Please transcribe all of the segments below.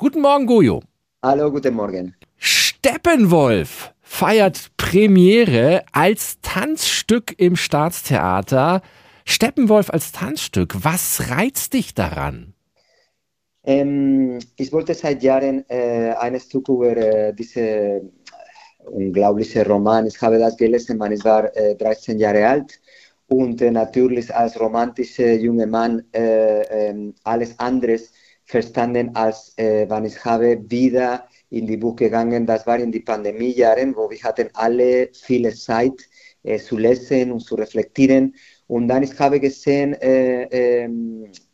Guten Morgen, Gojo. Hallo, guten Morgen. Steppenwolf feiert Premiere als Tanzstück im Staatstheater. Steppenwolf als Tanzstück, was reizt dich daran? Ähm, ich wollte seit Jahren äh, ein Stück über äh, diese unglaubliche Roman. Ich habe das gelesen, man ich war äh, 13 Jahre alt und äh, natürlich als romantischer junger Mann äh, ähm, alles anderes verstanden, als äh, wann ich habe wieder in die Buch gegangen. Das war in die Pandemiejahren, wo wir hatten alle viele Zeit äh, zu lesen und zu reflektieren. Und dann ich habe gesehen, äh,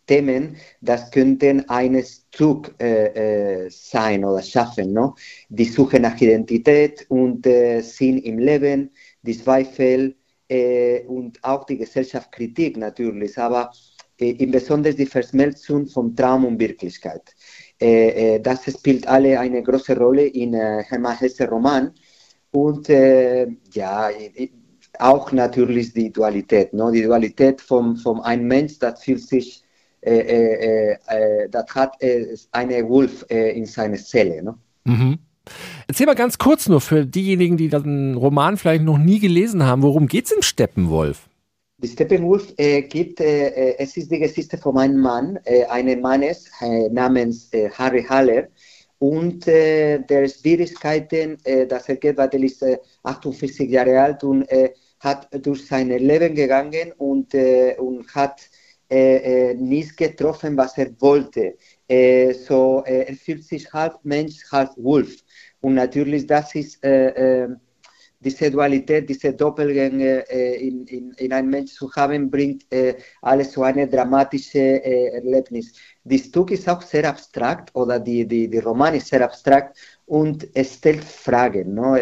Themen, das könnten ein Stück äh, sein oder schaffen. No? Die Suche nach Identität und äh, Sinn im Leben, die Zweifel äh, und auch die Gesellschaftskritik natürlich, aber im Besonderen die Verschmelzung von Traum und Wirklichkeit. Äh, das spielt alle eine große Rolle in Hermann Hesse Roman und ja, auch natürlich die Dualität, no? die Dualität von, von einem Mensch, das fühlt sich äh, äh, äh, das hat eine Wolf in seiner Zelle. Ne? Mhm. Erzähl mal ganz kurz nur für diejenigen, die den Roman vielleicht noch nie gelesen haben, worum geht es im Steppenwolf? Die Steppenwolf äh, gibt, äh, es ist die Geschichte von einem Mann, äh, eines Mannes namens Harry Haller und der Schwierigkeiten, dass er geht, weil er ist 48 Jahre alt und hat durch sein Leben gegangen und, und hat äh, äh, nicht getroffen, was er wollte. Äh, so, er fühlt sich halb Mensch, halb Wolf. Und natürlich, das ist diese Dualität, diese Doppelgänge in, in, in einem Mensch zu haben, bringt alles so eine dramatische Erlebnis. Das Stück ist auch sehr abstrakt oder die, die, die Roman ist sehr abstrakt und es stellt Fragen. No?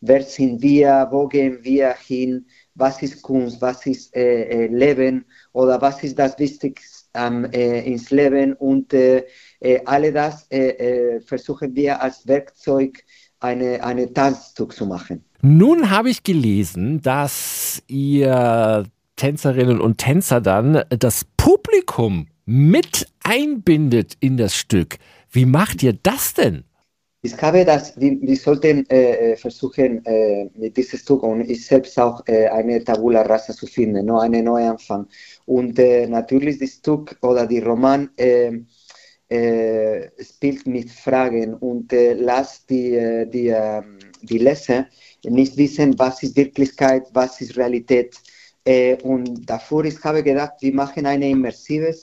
wer sind wir, wo gehen wir hin, was ist Kunst, was ist äh, Leben oder was ist das Wichtigste ähm, äh, ins Leben und äh, äh alle das äh, äh, versuchen wir als Werkzeug eine, eine Tanzstück zu machen. Nun habe ich gelesen, dass ihr Tänzerinnen und Tänzer dann das Publikum mit einbindet in das Stück. Wie macht ihr das denn? Ich habe das, wir, wir sollten äh, äh, versuchen, äh, mit diesem Stück und ich selbst auch äh, eine Tabula Rasa zu finden, no? einen Neuanfang. Und äh, natürlich das Stück oder die Roman äh, spielt mit Fragen und lasst die, die, ähm, die Leser nicht wissen, was ist Wirklichkeit, was ist Realität. und davor ich habe gedacht, wir machen eine immersive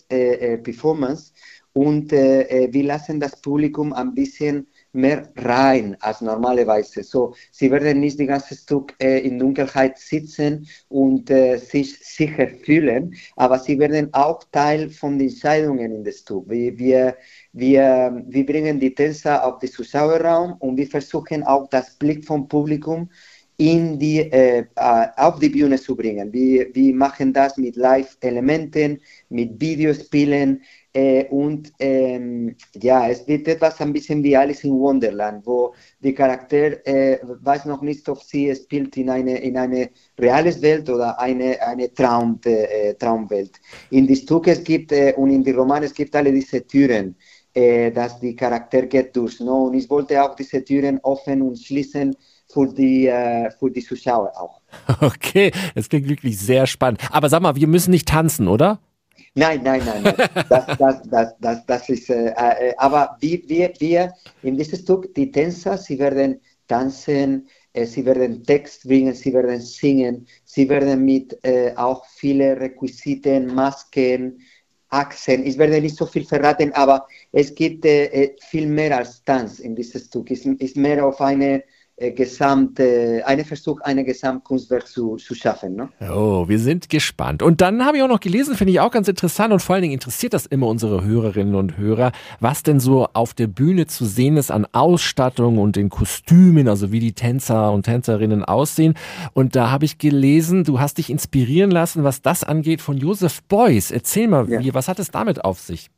Performance und wir lassen das Publikum ein bisschen mehr rein als normalerweise. So, sie werden nicht die ganze Stück äh, in Dunkelheit sitzen und äh, sich sicher fühlen, aber sie werden auch Teil von den Entscheidungen in das Stück. Wir, wir, wir, wir bringen die Tänzer auf den Zuschauerraum und wir versuchen auch das Blick vom Publikum in die, äh, äh auf die Bühne zu bringen. Wir, wir machen das mit Live-Elementen, mit Videospielen, äh, und ähm, ja, es wird etwas ein bisschen wie Alice in Wonderland, wo die Charakter äh, weiß noch nicht, ob sie spielt in eine, in eine reales Welt oder eine, eine Traum, äh, Traumwelt. In die Stücke es gibt und in die Romane es gibt alle diese Türen, dass die Charakter geht durch. No? Und ich wollte auch diese Türen offen und schließen für die, für die Zuschauer auch. Okay, das klingt wirklich sehr spannend. Aber sag mal, wir müssen nicht tanzen, oder? Nein, nein, nein, nein. Das, das, das, das, das ist, äh, äh, aber wir, wir, wir in diesem Stück, die Tänzer, sie werden tanzen, äh, sie werden Text bringen, sie werden singen, sie werden mit äh, auch viele Requisiten, Masken, Achsen, ich werde nicht so viel verraten, aber es gibt äh, äh, viel mehr als Tanz in diesem Stück. Es ist mehr auf eine Gesamt, äh, einen Versuch, ein Gesamtkunstwerk zu, zu schaffen. Ne? Oh, wir sind gespannt. Und dann habe ich auch noch gelesen, finde ich auch ganz interessant und vor allen Dingen interessiert das immer unsere Hörerinnen und Hörer, was denn so auf der Bühne zu sehen ist an Ausstattung und in Kostümen, also wie die Tänzer und Tänzerinnen aussehen. Und da habe ich gelesen, du hast dich inspirieren lassen, was das angeht, von Joseph Beuys. Erzähl mal, ja. wie, was hat es damit auf sich?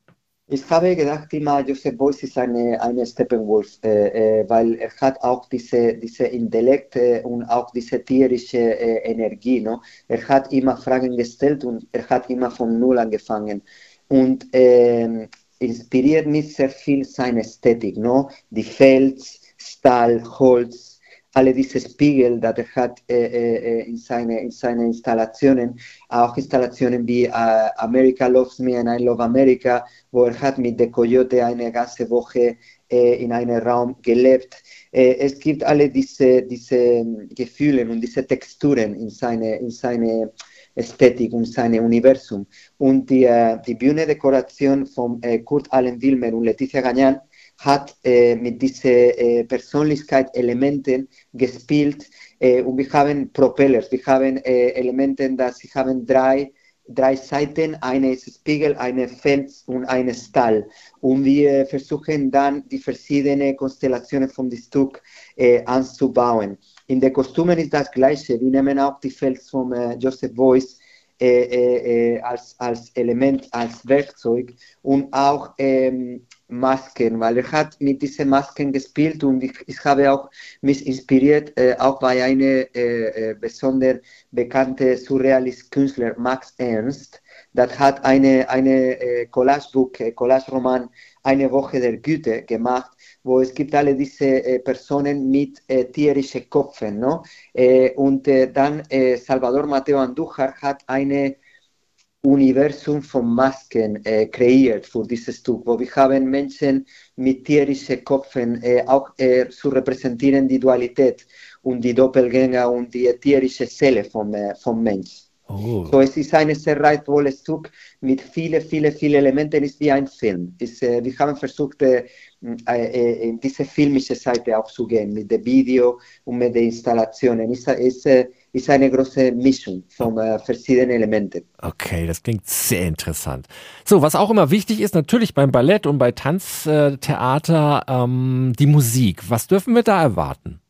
Ich habe gedacht immer, Joseph Beuys ist eine, eine Steppenwolf, äh, äh, weil er hat auch diese, diese Intellekt äh, und auch diese tierische äh, Energie. No? Er hat immer Fragen gestellt und er hat immer von Null angefangen. Und ähm, inspiriert mich sehr viel seine Ästhetik, no? die Fels, Stahl, Holz, alle diese Spiegel, die er hat äh, äh, in, seine, in seine Installationen, auch Installationen wie äh, America Loves Me and I Love America, wo er hat mit der Coyote eine ganze Woche äh, in einem Raum gelebt. Äh, es gibt alle diese, diese Gefühle und diese Texturen in seine, in seine Ästhetik und seinem Universum. Und die, die Bühnendekoration von Kurt Allen Wilmer und Letizia Gagnan hat äh, mit diesen äh, Persönlichkeitselementen gespielt äh, und wir haben Propellers, wir haben äh, Elemente, dass sie haben drei, drei Seiten, eine ist Spiegel, eine Fels und eine Stahl. Und wir versuchen dann die verschiedenen Konstellationen von dem Stück äh, anzubauen. In den Kostümen ist das Gleiche. Wir nehmen auch die Fels von äh, Joseph Beuys äh, als, als Element, als Werkzeug und auch ähm, Masken, weil er hat mit diesen Masken gespielt und ich, ich habe auch mich inspiriert, äh, auch bei einem äh, äh, besonders bekannten Surrealist-Künstler, Max Ernst, das hat eine, eine äh, Collage-Buch, äh, Collage-Roman, eine Woche der Güte gemacht, wo es gibt alle diese äh, Personen mit äh, tierischen Köpfen, no? Äh, und äh, dann äh, Salvador Mateo Andújar hat eine Universum von Masken äh, kreiert für dieses Stück, wo wir haben Menschen mit tierischen Köpfen äh, auch äh, zu repräsentieren die Dualität und die Doppelgänger und die tierische Seele vom, äh, vom Mensch. Oh. So, es ist ein sehr reizvolles Stück mit vielen, vielen, vielen Elementen. Es ist wie ein Film. Es, äh, wir haben versucht, äh, äh, in diese filmische Seite auch zu gehen, mit dem Video und mit den Installationen. Es ist, ist, eine große Mischung von äh, verschiedenen Elementen. Okay, das klingt sehr interessant. So, was auch immer wichtig ist, natürlich beim Ballett und bei Tanztheater, ähm, die Musik. Was dürfen wir da erwarten?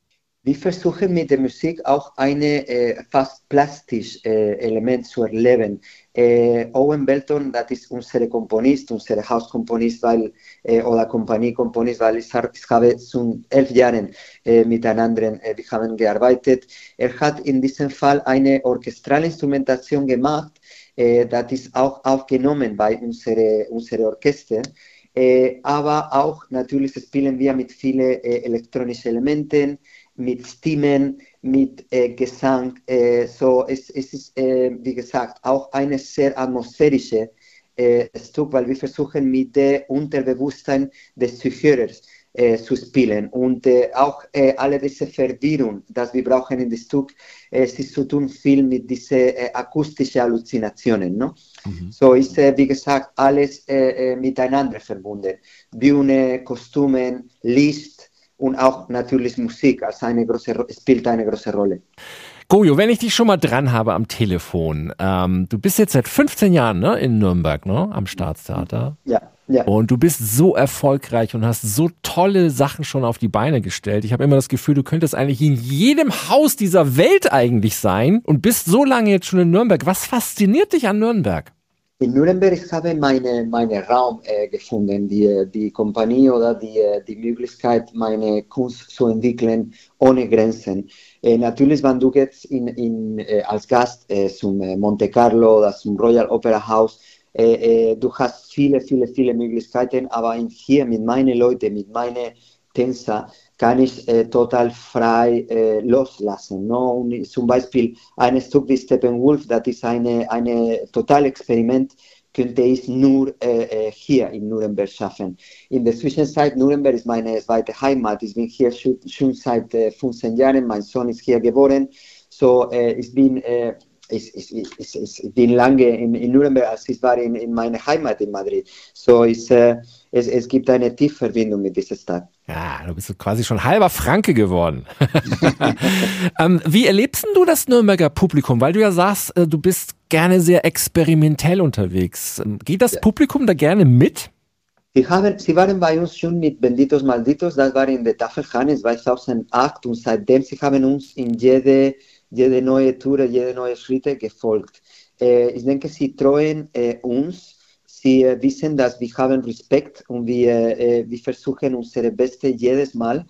Wir versuchen mit der Musik auch ein äh, fast plastisches äh, Element zu erleben. Äh, Owen Belton, das ist unser Komponist, unser Hauskomponist, weil, äh, oder Kompaniekomponist, weil ich, ich habe schon elf Jahren äh, miteinander äh, wir haben gearbeitet. Er hat in diesem Fall eine Orchestralinstrumentation gemacht, äh, das ist auch aufgenommen bei unserem unsere Orchester. Aber auch natürlich spielen wir mit vielen elektronischen Elementen, mit Stimmen, mit äh, Gesang. Äh, so es, es ist, äh, wie gesagt, auch eine sehr atmosphärische äh, Stück, weil wir versuchen mit dem Unterbewusstsein des Zuhörers äh, zu spielen und äh, auch alle diese Verwirrung, die wir brauchen in dem Stück, es ist zu tun viel mit diesen akustischen Halluzinationen. No? Mhm. So ist, wie gesagt, alles miteinander verbunden. Bühne, Kostümen, Licht, und auch natürlich Musik als eine große, spielt eine große Rolle. Gojo, wenn ich dich schon mal dran habe am Telefon, ähm, du bist jetzt seit 15 Jahren ne, in Nürnberg, ne, am Staatstheater. Ja. Ja. Und du bist so erfolgreich und hast so tolle Sachen schon auf die Beine gestellt. Ich habe immer das Gefühl, du könntest eigentlich in jedem Haus dieser Welt eigentlich sein und bist so lange jetzt schon in Nürnberg. Was fasziniert dich an Nürnberg? In Nürnberg habe ich meinen meine Raum äh, gefunden, die, die Kompanie oder die, die Möglichkeit, meine Kunst zu entwickeln ohne Grenzen. Äh, natürlich, wenn du jetzt in, in, äh, als Gast äh, zum äh, Monte Carlo oder zum Royal Opera House, äh, du hast viele, viele, viele Möglichkeiten, aber hier mit meinen Leuten, mit meinen Tänzer, kann ich äh, total frei äh, loslassen. No? Und zum Beispiel ein Stück wie Steppenwolf, das ist eine, eine total Experiment, könnte ich nur äh, äh hier in Nürnberg schaffen. In der Zwischenzeit, Nürnberg ist meine zweite Heimat. Ich bin hier schon, schon seit 15 äh, Jahren. Mein Sohn ist hier geboren. So, äh, ich bin ich, ich, ich, ich, bin lange in, in, Nürnberg, als ich war in, in meiner Heimat in Madrid. So ist, äh, es, es gibt eine tiefe Verbindung mit dieser Stadt. Ja, du bist quasi schon halber Franke geworden. ähm, wie erlebst du das Nürnberger Publikum? Weil du ja sagst, äh, du bist gerne sehr experimentell unterwegs. Ähm, geht das. Publikum da gerne mit? Sie, haben, sie waren bei uns schon mit Benditos Malditos, das war in der Tafelhanes 2008 und seitdem sie haben uns in jede jede neue Tour, jede neue Schritte gefolgt. Ich denke, sie treuen äh, uns, sie äh, wissen, dass wir haben Respekt und wir, wir versuchen unser Bestes jedes Mal.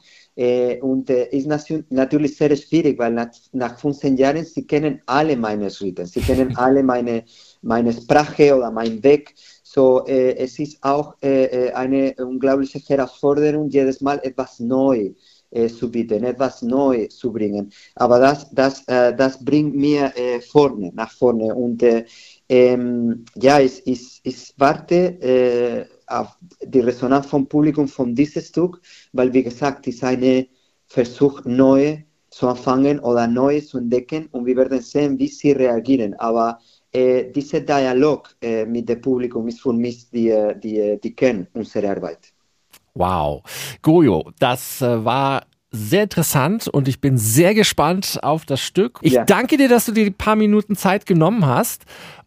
Und es ist natürlich sehr schwierig, weil nach, nach 15 Jahren, sie kennen alle meine Schritte, sie kennen alle meine, meine Sprache oder meinen Weg. So, es ist auch eine unglaubliche Herausforderung, jedes Mal etwas neu äh, zu bieten, etwas neu zu bringen. Aber das, das, äh, das bringt mir äh, vorne, nach vorne. Und ähm, ja, ich, ich, ich warte auf die Resonanz vom Publikum von diesem Stück, weil, wie gesagt, es ist ein Versuch, neu zu anfangen oder neu zu entdecken und wir werden sehen, wie sie reagieren. Aber äh, dieser Dialog äh, mit dem Publikum ist für mich die, die, die Kern unserer Arbeit. Wow. Gojo, das äh, war sehr interessant und ich bin sehr gespannt auf das Stück. Ich ja. danke dir, dass du dir ein paar Minuten Zeit genommen hast.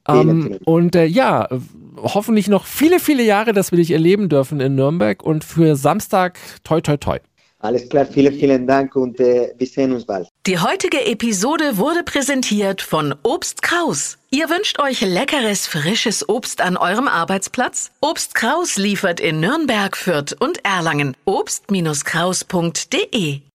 Ähm, und äh, ja, hoffentlich noch viele, viele Jahre, dass wir dich erleben dürfen in Nürnberg und für Samstag toi toi toi. Alles klar, vielen, vielen Dank und äh, wir sehen uns bald. Die heutige Episode wurde präsentiert von Obst Kraus. Ihr wünscht euch leckeres, frisches Obst an eurem Arbeitsplatz? Obst Kraus liefert in Nürnberg, Fürth und Erlangen. Obst-Kraus.de